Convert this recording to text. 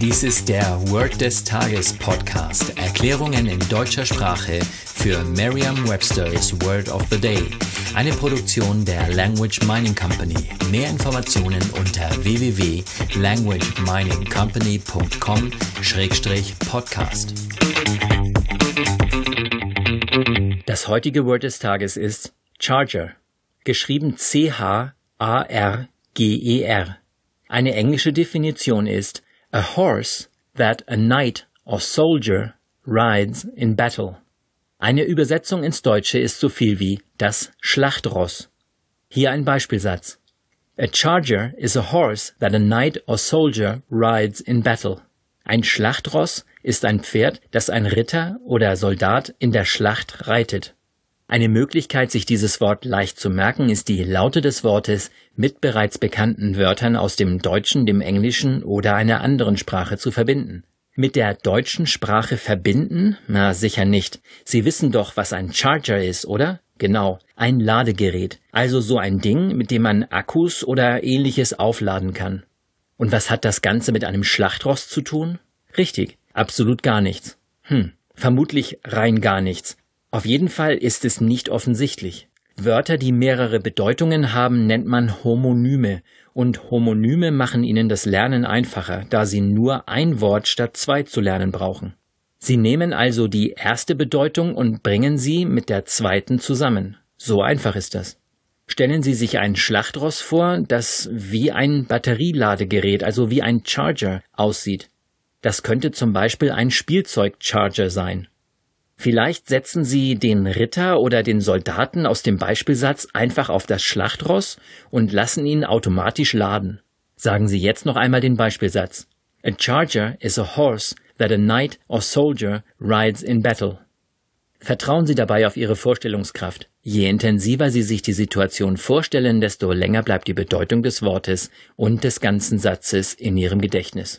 Dies ist der Word des Tages Podcast. Erklärungen in deutscher Sprache für Merriam-Webster's Word of the Day. Eine Produktion der Language Mining Company. Mehr Informationen unter www.languageminingcompany.com-podcast. Das heutige Word des Tages ist Charger, geschrieben C-H-A-R-G-E-R. -E Eine englische Definition ist a horse that a knight or soldier rides in battle. Eine Übersetzung ins Deutsche ist so viel wie das Schlachtross. Hier ein Beispielsatz. A charger is a horse that a knight or soldier rides in battle. Ein Schlachtross ist ein Pferd, das ein Ritter oder Soldat in der Schlacht reitet. Eine Möglichkeit, sich dieses Wort leicht zu merken, ist die Laute des Wortes mit bereits bekannten Wörtern aus dem Deutschen, dem Englischen oder einer anderen Sprache zu verbinden. Mit der deutschen Sprache verbinden? Na, sicher nicht. Sie wissen doch, was ein Charger ist, oder? Genau, ein Ladegerät, also so ein Ding, mit dem man Akkus oder ähnliches aufladen kann. Und was hat das Ganze mit einem Schlachtross zu tun? Richtig, absolut gar nichts. Hm, vermutlich rein gar nichts. Auf jeden Fall ist es nicht offensichtlich. Wörter, die mehrere Bedeutungen haben, nennt man Homonyme, und Homonyme machen ihnen das Lernen einfacher, da sie nur ein Wort statt zwei zu lernen brauchen. Sie nehmen also die erste Bedeutung und bringen sie mit der zweiten zusammen. So einfach ist das. Stellen Sie sich ein Schlachtross vor, das wie ein Batterieladegerät, also wie ein Charger aussieht. Das könnte zum Beispiel ein Spielzeugcharger sein. Vielleicht setzen Sie den Ritter oder den Soldaten aus dem Beispielsatz einfach auf das Schlachtross und lassen ihn automatisch laden. Sagen Sie jetzt noch einmal den Beispielsatz. A charger is a horse that a knight or soldier rides in battle. Vertrauen Sie dabei auf Ihre Vorstellungskraft. Je intensiver Sie sich die Situation vorstellen, desto länger bleibt die Bedeutung des Wortes und des ganzen Satzes in Ihrem Gedächtnis.